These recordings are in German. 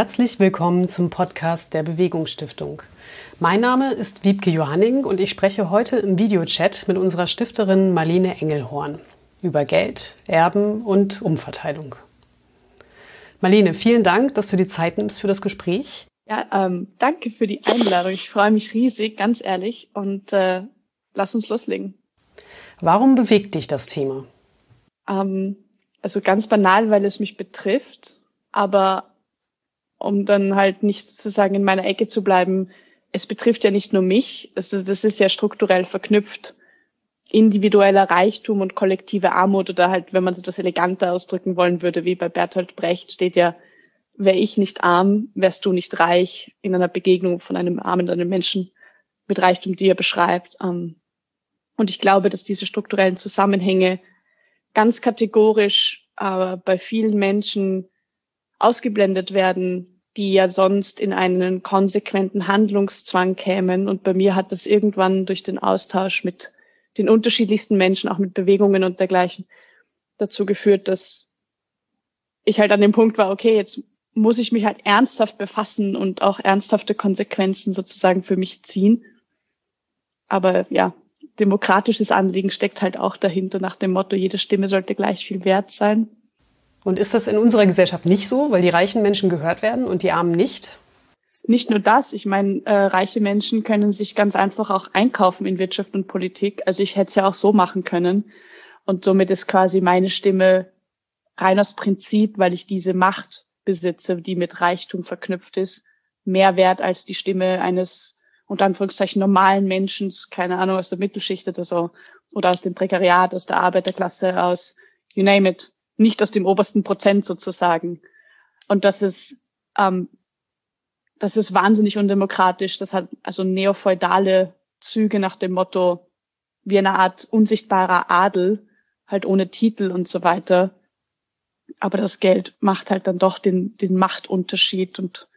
Herzlich willkommen zum Podcast der Bewegungsstiftung. Mein Name ist Wiebke Johanning und ich spreche heute im Videochat mit unserer Stifterin Marlene Engelhorn über Geld, Erben und Umverteilung. Marlene, vielen Dank, dass du die Zeit nimmst für das Gespräch. Ja, ähm, danke für die Einladung. Ich freue mich riesig, ganz ehrlich. Und äh, lass uns loslegen. Warum bewegt dich das Thema? Ähm, also ganz banal, weil es mich betrifft. Aber um dann halt nicht sozusagen in meiner Ecke zu bleiben, es betrifft ja nicht nur mich. Also das ist ja strukturell verknüpft individueller Reichtum und kollektive Armut oder halt, wenn man es etwas eleganter ausdrücken wollen würde, wie bei Bertolt Brecht steht ja, wäre ich nicht arm, wärst du nicht reich in einer Begegnung von einem armen einem Menschen mit Reichtum, die er beschreibt. Ähm, und ich glaube, dass diese strukturellen Zusammenhänge ganz kategorisch äh, bei vielen Menschen ausgeblendet werden, die ja sonst in einen konsequenten Handlungszwang kämen. Und bei mir hat das irgendwann durch den Austausch mit den unterschiedlichsten Menschen, auch mit Bewegungen und dergleichen, dazu geführt, dass ich halt an dem Punkt war, okay, jetzt muss ich mich halt ernsthaft befassen und auch ernsthafte Konsequenzen sozusagen für mich ziehen. Aber ja, demokratisches Anliegen steckt halt auch dahinter nach dem Motto, jede Stimme sollte gleich viel wert sein. Und ist das in unserer Gesellschaft nicht so, weil die reichen Menschen gehört werden und die Armen nicht? Nicht nur das, ich meine, äh, reiche Menschen können sich ganz einfach auch einkaufen in Wirtschaft und Politik. Also ich hätte es ja auch so machen können. Und somit ist quasi meine Stimme rein aus Prinzip, weil ich diese Macht besitze, die mit Reichtum verknüpft ist, mehr wert als die Stimme eines unter Anführungszeichen normalen Menschen, keine Ahnung, aus der Mittelschicht oder so, oder aus dem Prekariat, aus der Arbeiterklasse, aus you name it, nicht aus dem obersten Prozent sozusagen. Und das ist ähm, das ist wahnsinnig undemokratisch. Das hat also neofeudale Züge nach dem Motto, wie eine Art unsichtbarer Adel, halt ohne Titel und so weiter. Aber das Geld macht halt dann doch den, den Machtunterschied und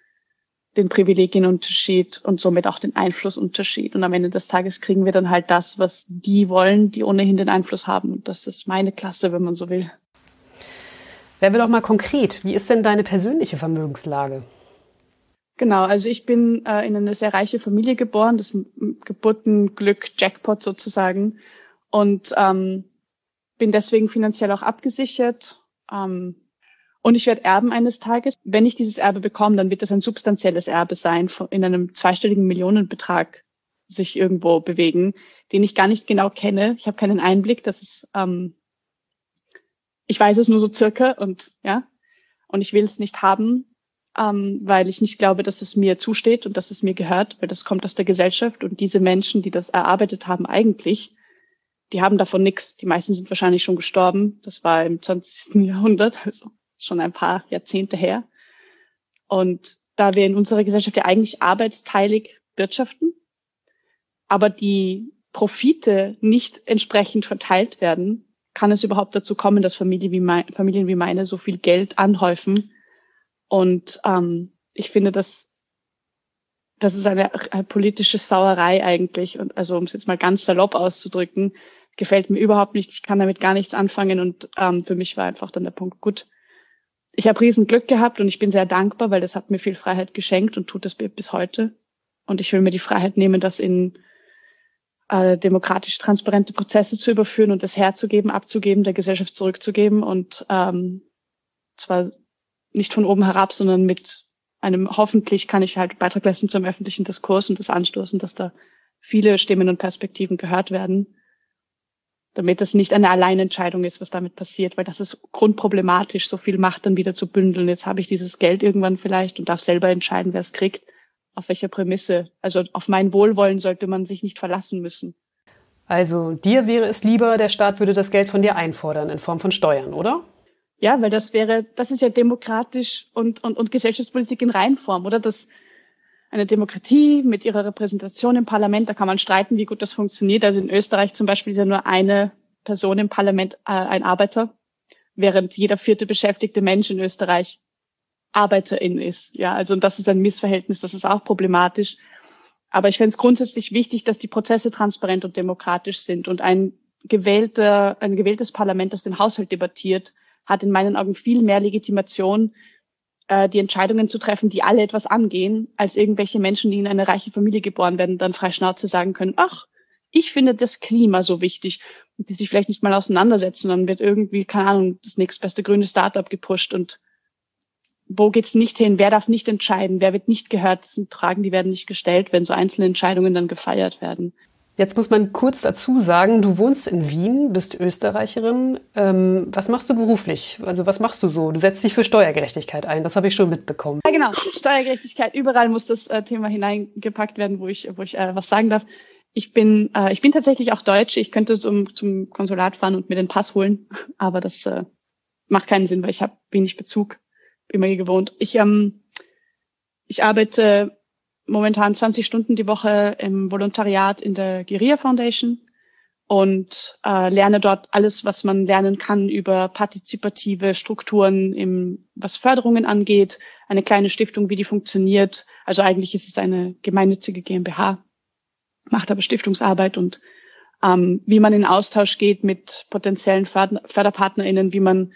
den Privilegienunterschied und somit auch den Einflussunterschied. Und am Ende des Tages kriegen wir dann halt das, was die wollen, die ohnehin den Einfluss haben. Und das ist meine Klasse, wenn man so will. Werden wir doch mal konkret. Wie ist denn deine persönliche Vermögenslage? Genau, also ich bin äh, in eine sehr reiche Familie geboren, das Geburtenglück Jackpot sozusagen und ähm, bin deswegen finanziell auch abgesichert. Ähm, und ich werde erben eines Tages. Wenn ich dieses Erbe bekomme, dann wird das ein substanzielles Erbe sein, in einem zweistelligen Millionenbetrag sich irgendwo bewegen, den ich gar nicht genau kenne. Ich habe keinen Einblick. Das ist, ähm, ich weiß es nur so circa und ja, und ich will es nicht haben ähm, weil ich nicht glaube, dass es mir zusteht und dass es mir gehört, weil das kommt aus der Gesellschaft und diese Menschen, die das erarbeitet haben, eigentlich, die haben davon nichts. Die meisten sind wahrscheinlich schon gestorben. Das war im 20. Jahrhundert, also schon ein paar Jahrzehnte her. Und da wir in unserer Gesellschaft ja eigentlich arbeitsteilig wirtschaften, aber die Profite nicht entsprechend verteilt werden, kann es überhaupt dazu kommen, dass Familien wie, mein, Familien wie meine so viel Geld anhäufen, und ähm, ich finde, dass das ist eine, eine politische Sauerei eigentlich. Und also um es jetzt mal ganz salopp auszudrücken, gefällt mir überhaupt nicht. Ich kann damit gar nichts anfangen. Und ähm, für mich war einfach dann der Punkt, gut, ich habe riesen Glück gehabt und ich bin sehr dankbar, weil das hat mir viel Freiheit geschenkt und tut das bis heute. Und ich will mir die Freiheit nehmen, das in äh, demokratisch transparente Prozesse zu überführen und das herzugeben, abzugeben, der Gesellschaft zurückzugeben und ähm, zwar nicht von oben herab, sondern mit einem, hoffentlich kann ich halt Beitrag leisten zum öffentlichen Diskurs und das anstoßen, dass da viele Stimmen und Perspektiven gehört werden, damit es nicht eine Alleinentscheidung ist, was damit passiert, weil das ist grundproblematisch, so viel Macht dann wieder zu bündeln. Jetzt habe ich dieses Geld irgendwann vielleicht und darf selber entscheiden, wer es kriegt, auf welcher Prämisse. Also auf mein Wohlwollen sollte man sich nicht verlassen müssen. Also dir wäre es lieber, der Staat würde das Geld von dir einfordern in Form von Steuern, oder? Ja, weil das wäre, das ist ja demokratisch und, und, und Gesellschaftspolitik in Reinform, oder? Das, eine Demokratie mit ihrer Repräsentation im Parlament, da kann man streiten, wie gut das funktioniert. Also in Österreich zum Beispiel ist ja nur eine Person im Parlament äh, ein Arbeiter, während jeder vierte beschäftigte Mensch in Österreich Arbeiterin ist. Ja, also und das ist ein Missverhältnis, das ist auch problematisch. Aber ich finde es grundsätzlich wichtig, dass die Prozesse transparent und demokratisch sind und ein gewählter, ein gewähltes Parlament, das den Haushalt debattiert, hat in meinen Augen viel mehr Legitimation, äh, die Entscheidungen zu treffen, die alle etwas angehen, als irgendwelche Menschen, die in eine reiche Familie geboren werden, dann frei Schnauze sagen können, ach, ich finde das Klima so wichtig, und die sich vielleicht nicht mal auseinandersetzen, dann wird irgendwie, keine Ahnung, das nächstbeste grüne Startup gepusht und wo geht's nicht hin, wer darf nicht entscheiden, wer wird nicht gehört, das sind Fragen, die werden nicht gestellt, wenn so einzelne Entscheidungen dann gefeiert werden. Jetzt muss man kurz dazu sagen, du wohnst in Wien, bist Österreicherin. Ähm, was machst du beruflich? Also was machst du so? Du setzt dich für Steuergerechtigkeit ein, das habe ich schon mitbekommen. Ja, genau. Steuergerechtigkeit, überall muss das äh, Thema hineingepackt werden, wo ich, wo ich äh, was sagen darf. Ich bin, äh, ich bin tatsächlich auch Deutsche. Ich könnte zum, zum Konsulat fahren und mir den Pass holen, aber das äh, macht keinen Sinn, weil ich habe wenig Bezug, immer hier gewohnt. Ich, ähm, ich arbeite momentan 20 Stunden die Woche im Volontariat in der Guerilla Foundation und äh, lerne dort alles, was man lernen kann über partizipative Strukturen, im, was Förderungen angeht, eine kleine Stiftung, wie die funktioniert. Also eigentlich ist es eine gemeinnützige GmbH, macht aber Stiftungsarbeit und ähm, wie man in Austausch geht mit potenziellen Förder FörderpartnerInnen, wie man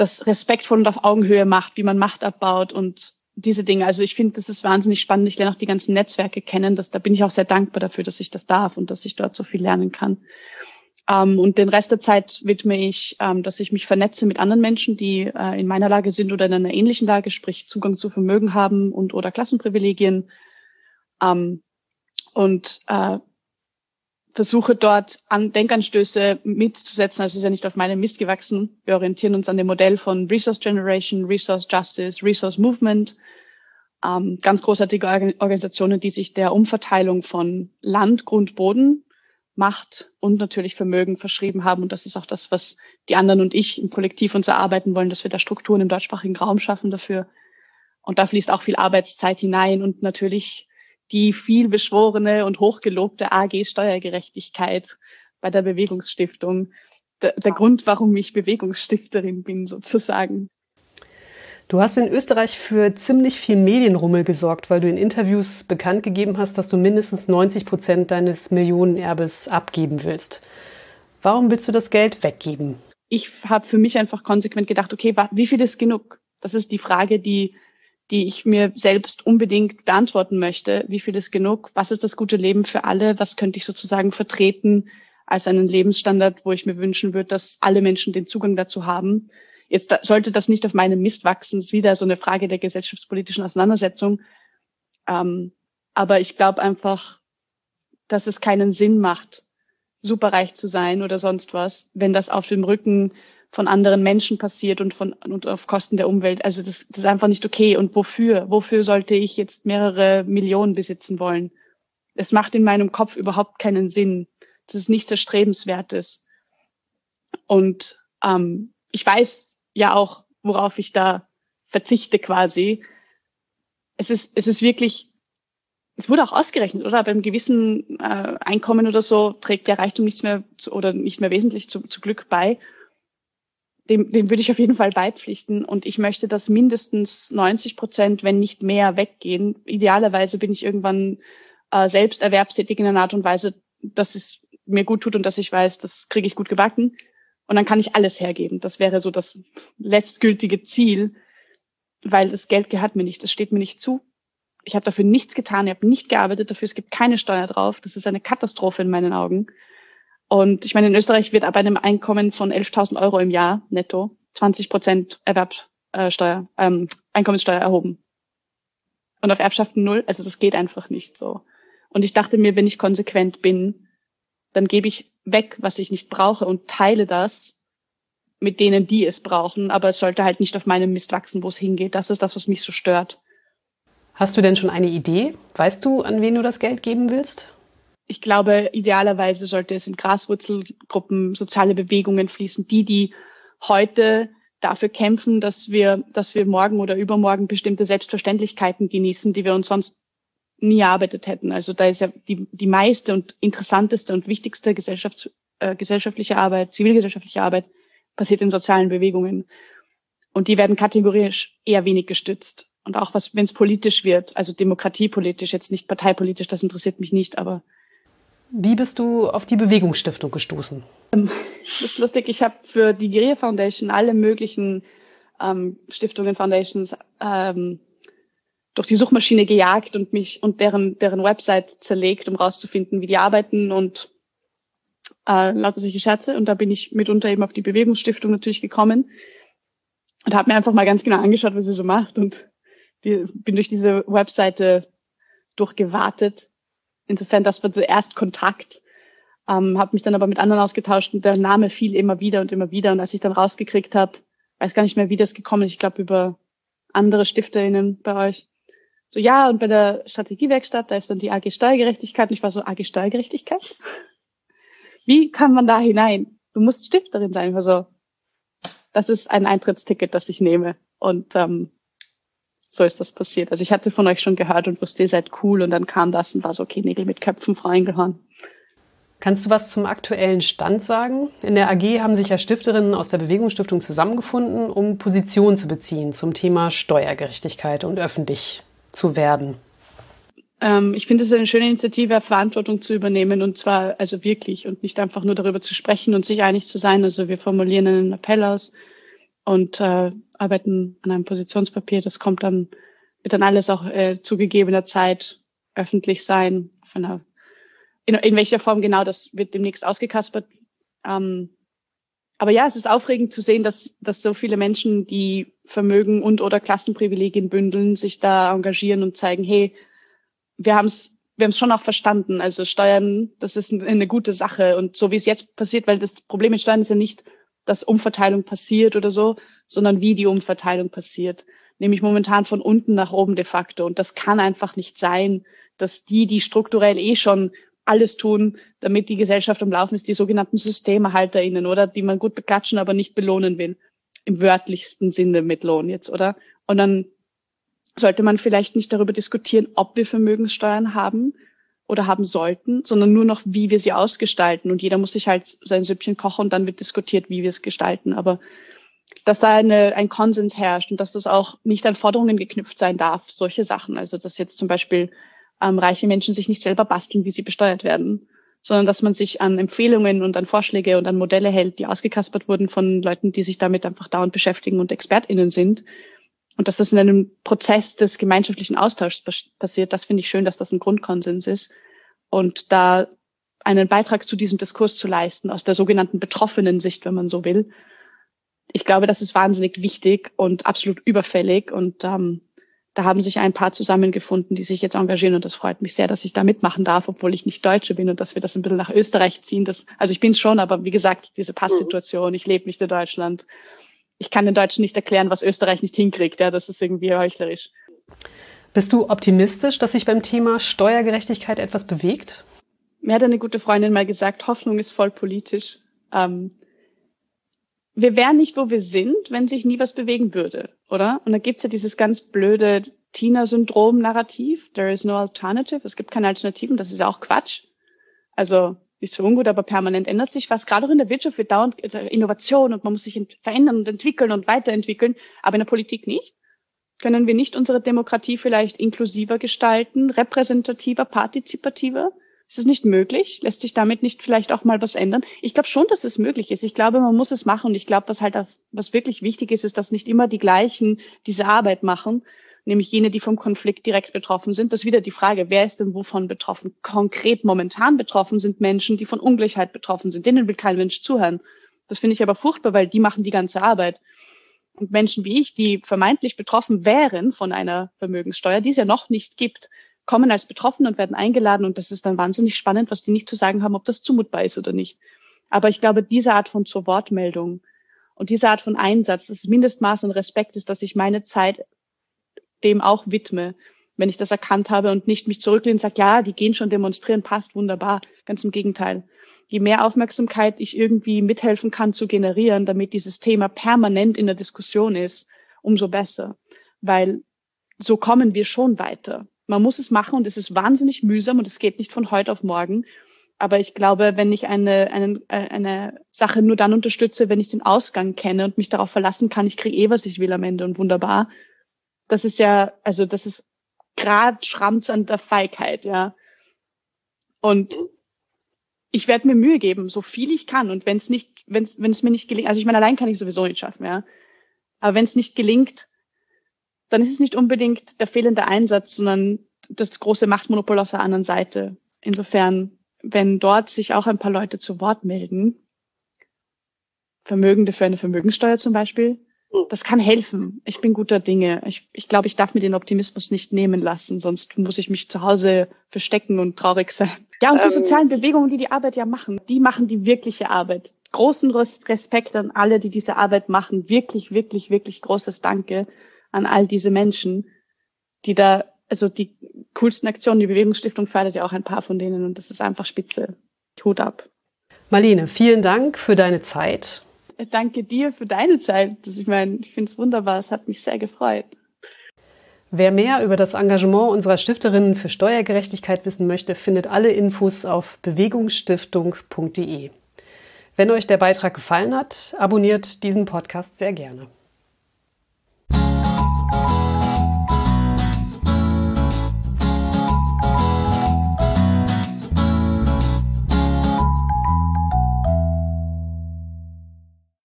das respektvoll und auf Augenhöhe macht, wie man Macht abbaut und diese Dinge. Also ich finde, das ist wahnsinnig spannend. Ich lerne auch die ganzen Netzwerke kennen. Das, da bin ich auch sehr dankbar dafür, dass ich das darf und dass ich dort so viel lernen kann. Ähm, und den Rest der Zeit widme ich, ähm, dass ich mich vernetze mit anderen Menschen, die äh, in meiner Lage sind oder in einer ähnlichen Lage, sprich Zugang zu Vermögen haben und oder Klassenprivilegien. Ähm, und äh, versuche dort an Denkanstöße mitzusetzen. Also es ist ja nicht auf meinem Mist gewachsen. Wir orientieren uns an dem Modell von Resource Generation, Resource Justice, Resource Movement. Ähm, ganz großartige Organisationen, die sich der Umverteilung von Land, Grund, Boden, Macht und natürlich Vermögen verschrieben haben. Und das ist auch das, was die anderen und ich im Kollektiv uns erarbeiten wollen, dass wir da Strukturen im deutschsprachigen Raum schaffen dafür. Und da fließt auch viel Arbeitszeit hinein und natürlich die viel beschworene und hochgelobte AG Steuergerechtigkeit bei der Bewegungsstiftung. Der, der Grund, warum ich Bewegungsstifterin bin, sozusagen. Du hast in Österreich für ziemlich viel Medienrummel gesorgt, weil du in Interviews bekannt gegeben hast, dass du mindestens 90 Prozent deines Millionenerbes abgeben willst. Warum willst du das Geld weggeben? Ich habe für mich einfach konsequent gedacht, okay, wie viel ist genug? Das ist die Frage, die die ich mir selbst unbedingt beantworten möchte. Wie viel ist genug? Was ist das gute Leben für alle? Was könnte ich sozusagen vertreten als einen Lebensstandard, wo ich mir wünschen würde, dass alle Menschen den Zugang dazu haben? Jetzt sollte das nicht auf meinem Mist wachsen. Ist wieder so eine Frage der gesellschaftspolitischen Auseinandersetzung. Ähm, aber ich glaube einfach, dass es keinen Sinn macht, superreich zu sein oder sonst was, wenn das auf dem Rücken von anderen Menschen passiert und von und auf Kosten der Umwelt. Also das, das ist einfach nicht okay. Und wofür? Wofür sollte ich jetzt mehrere Millionen besitzen wollen? Es macht in meinem Kopf überhaupt keinen Sinn. Das ist nichts Erstrebenswertes. Und ähm, ich weiß ja auch, worauf ich da verzichte quasi. Es ist, es ist wirklich, es wurde auch ausgerechnet, oder? Beim gewissen äh, Einkommen oder so trägt der Reichtum nichts mehr zu, oder nicht mehr wesentlich zu, zu Glück bei dem, dem würde ich auf jeden Fall beipflichten. Und ich möchte, dass mindestens 90 Prozent, wenn nicht mehr, weggehen. Idealerweise bin ich irgendwann äh, selbst erwerbstätig in einer Art und Weise, dass es mir gut tut und dass ich weiß, das kriege ich gut gebacken. Und dann kann ich alles hergeben. Das wäre so das letztgültige Ziel, weil das Geld gehört mir nicht. Das steht mir nicht zu. Ich habe dafür nichts getan. Ich habe nicht gearbeitet dafür. Es gibt keine Steuer drauf. Das ist eine Katastrophe in meinen Augen. Und ich meine, in Österreich wird ab einem Einkommen von 11.000 Euro im Jahr netto 20 Prozent Erwerbsteuer, ähm, Einkommenssteuer erhoben. Und auf Erbschaften null. Also das geht einfach nicht so. Und ich dachte mir, wenn ich konsequent bin, dann gebe ich weg, was ich nicht brauche und teile das mit denen, die es brauchen. Aber es sollte halt nicht auf meinem Mist wachsen, wo es hingeht. Das ist das, was mich so stört. Hast du denn schon eine Idee? Weißt du, an wen du das Geld geben willst? Ich glaube, idealerweise sollte es in Graswurzelgruppen, soziale Bewegungen fließen, die, die heute dafür kämpfen, dass wir, dass wir morgen oder übermorgen bestimmte Selbstverständlichkeiten genießen, die wir uns sonst nie erarbeitet hätten. Also da ist ja die, die meiste und interessanteste und wichtigste Gesellschafts-, äh, gesellschaftliche Arbeit, zivilgesellschaftliche Arbeit passiert in sozialen Bewegungen. Und die werden kategorisch eher wenig gestützt. Und auch was, wenn es politisch wird, also demokratiepolitisch, jetzt nicht parteipolitisch, das interessiert mich nicht, aber wie bist du auf die Bewegungsstiftung gestoßen? Ähm, das ist lustig. Ich habe für die Guerilla Foundation alle möglichen ähm, Stiftungen, Foundations ähm, durch die Suchmaschine gejagt und mich und deren, deren Website zerlegt, um rauszufinden, wie die arbeiten und äh, lauter solche Scherze. Und da bin ich mitunter eben auf die Bewegungsstiftung natürlich gekommen und habe mir einfach mal ganz genau angeschaut, was sie so macht und die, bin durch diese Webseite durchgewartet. Insofern, das war zuerst Kontakt. Ähm, habe mich dann aber mit anderen ausgetauscht und der Name fiel immer wieder und immer wieder. Und als ich dann rausgekriegt habe, weiß gar nicht mehr, wie das gekommen ist, ich glaube über andere StifterInnen bei euch, so, ja, und bei der Strategiewerkstatt, da ist dann die AG Steuergerechtigkeit. Und ich war so, AG Steuergerechtigkeit? Wie kann man da hinein? Du musst Stifterin sein. Also, das ist ein Eintrittsticket, das ich nehme. Und ähm, so ist das passiert. Also ich hatte von euch schon gehört und wusste, ihr seid cool. Und dann kam das und war so, okay, Nägel mit Köpfen, Frau Eingelhorn. Kannst du was zum aktuellen Stand sagen? In der AG haben sich ja Stifterinnen aus der Bewegungsstiftung zusammengefunden, um Position zu beziehen zum Thema Steuergerechtigkeit und öffentlich zu werden? Ähm, ich finde es eine schöne Initiative, Verantwortung zu übernehmen und zwar also wirklich und nicht einfach nur darüber zu sprechen und sich einig zu sein. Also wir formulieren einen Appell aus und äh, arbeiten an einem Positionspapier. Das kommt dann, wird dann alles auch äh, zu gegebener Zeit öffentlich sein. Einer, in, in welcher Form genau, das wird demnächst ausgekaspert. Ähm, aber ja, es ist aufregend zu sehen, dass, dass so viele Menschen, die Vermögen und oder Klassenprivilegien bündeln, sich da engagieren und zeigen, hey, wir haben es wir haben es schon auch verstanden. Also Steuern, das ist eine gute Sache. Und so wie es jetzt passiert, weil das Problem mit Steuern ist ja nicht, dass Umverteilung passiert oder so, sondern wie die Umverteilung passiert. Nämlich momentan von unten nach oben de facto. Und das kann einfach nicht sein, dass die, die strukturell eh schon alles tun, damit die Gesellschaft am Laufen ist, die sogenannten SystemerhalterInnen, oder? Die man gut beklatschen, aber nicht belohnen will. Im wörtlichsten Sinne mit Lohn jetzt, oder? Und dann sollte man vielleicht nicht darüber diskutieren, ob wir Vermögenssteuern haben oder haben sollten, sondern nur noch, wie wir sie ausgestalten. Und jeder muss sich halt sein Süppchen kochen und dann wird diskutiert, wie wir es gestalten. Aber dass da eine, ein Konsens herrscht und dass das auch nicht an Forderungen geknüpft sein darf, solche Sachen. Also dass jetzt zum Beispiel ähm, reiche Menschen sich nicht selber basteln, wie sie besteuert werden, sondern dass man sich an Empfehlungen und an Vorschläge und an Modelle hält, die ausgekaspert wurden von Leuten, die sich damit einfach dauernd beschäftigen und ExpertInnen sind. Und dass das in einem Prozess des gemeinschaftlichen Austauschs passiert, das finde ich schön, dass das ein Grundkonsens ist. Und da einen Beitrag zu diesem Diskurs zu leisten, aus der sogenannten betroffenen Sicht, wenn man so will. Ich glaube, das ist wahnsinnig wichtig und absolut überfällig. Und ähm, da haben sich ein paar zusammengefunden, die sich jetzt engagieren und das freut mich sehr, dass ich da mitmachen darf, obwohl ich nicht Deutsche bin und dass wir das ein bisschen nach Österreich ziehen. Das, also ich bin schon, aber wie gesagt, diese Passsituation, ich lebe nicht in Deutschland. Ich kann den Deutschen nicht erklären, was Österreich nicht hinkriegt. Ja, das ist irgendwie heuchlerisch. Bist du optimistisch, dass sich beim Thema Steuergerechtigkeit etwas bewegt? Mir hat eine gute Freundin mal gesagt, Hoffnung ist voll politisch. Ähm, wir wären nicht, wo wir sind, wenn sich nie was bewegen würde, oder? Und da gibt's ja dieses ganz blöde Tina-Syndrom-Narrativ, there is no alternative, es gibt keine Alternativen, das ist ja auch Quatsch. Also ist so ungut, aber permanent ändert sich was. Gerade auch in der Wirtschaft wird dauernd Innovation und man muss sich verändern und entwickeln und weiterentwickeln, aber in der Politik nicht. Können wir nicht unsere Demokratie vielleicht inklusiver gestalten, repräsentativer, partizipativer? Ist es nicht möglich? Lässt sich damit nicht vielleicht auch mal was ändern? Ich glaube schon, dass es möglich ist. Ich glaube, man muss es machen. Und ich glaube, was halt das, was wirklich wichtig ist, ist, dass nicht immer die gleichen diese Arbeit machen, nämlich jene, die vom Konflikt direkt betroffen sind. Das ist wieder die Frage, wer ist denn wovon betroffen? Konkret momentan betroffen sind Menschen, die von Ungleichheit betroffen sind. Denen will kein Mensch zuhören. Das finde ich aber furchtbar, weil die machen die ganze Arbeit. Und Menschen wie ich, die vermeintlich betroffen wären von einer Vermögenssteuer, die es ja noch nicht gibt, kommen als Betroffene und werden eingeladen und das ist dann wahnsinnig spannend, was die nicht zu sagen haben, ob das zumutbar ist oder nicht. Aber ich glaube, diese Art von zur Wortmeldung und diese Art von Einsatz, das Mindestmaß an Respekt ist, dass ich meine Zeit dem auch widme, wenn ich das erkannt habe und nicht mich zurücklehne und sage, ja, die gehen schon demonstrieren, passt wunderbar. Ganz im Gegenteil. Je mehr Aufmerksamkeit ich irgendwie mithelfen kann zu generieren, damit dieses Thema permanent in der Diskussion ist, umso besser. Weil so kommen wir schon weiter. Man muss es machen und es ist wahnsinnig mühsam und es geht nicht von heute auf morgen. Aber ich glaube, wenn ich eine, eine, eine Sache nur dann unterstütze, wenn ich den Ausgang kenne und mich darauf verlassen kann, ich kriege eh, was ich will am Ende und wunderbar. Das ist ja, also das ist grad Schramms an der Feigheit, ja. Und ich werde mir Mühe geben, so viel ich kann. Und wenn es nicht, wenn es wenn es mir nicht gelingt, also ich meine, allein kann ich sowieso nicht schaffen, ja. Aber wenn es nicht gelingt, dann ist es nicht unbedingt der fehlende Einsatz, sondern das große Machtmonopol auf der anderen Seite. Insofern, wenn dort sich auch ein paar Leute zu Wort melden, Vermögende für eine Vermögenssteuer zum Beispiel, hm. das kann helfen. Ich bin guter Dinge. Ich, ich glaube, ich darf mir den Optimismus nicht nehmen lassen, sonst muss ich mich zu Hause verstecken und traurig sein. Ja, und die ähm, sozialen Bewegungen, die die Arbeit ja machen, die machen die wirkliche Arbeit. Großen Respekt an alle, die diese Arbeit machen. Wirklich, wirklich, wirklich großes Danke an all diese Menschen, die da, also die coolsten Aktionen, die Bewegungsstiftung fördert ja auch ein paar von denen und das ist einfach spitze. Hut ab. Marlene, vielen Dank für deine Zeit. Danke dir für deine Zeit. Ich meine, ich finde es wunderbar. Es hat mich sehr gefreut. Wer mehr über das Engagement unserer Stifterinnen für Steuergerechtigkeit wissen möchte, findet alle Infos auf bewegungsstiftung.de. Wenn euch der Beitrag gefallen hat, abonniert diesen Podcast sehr gerne.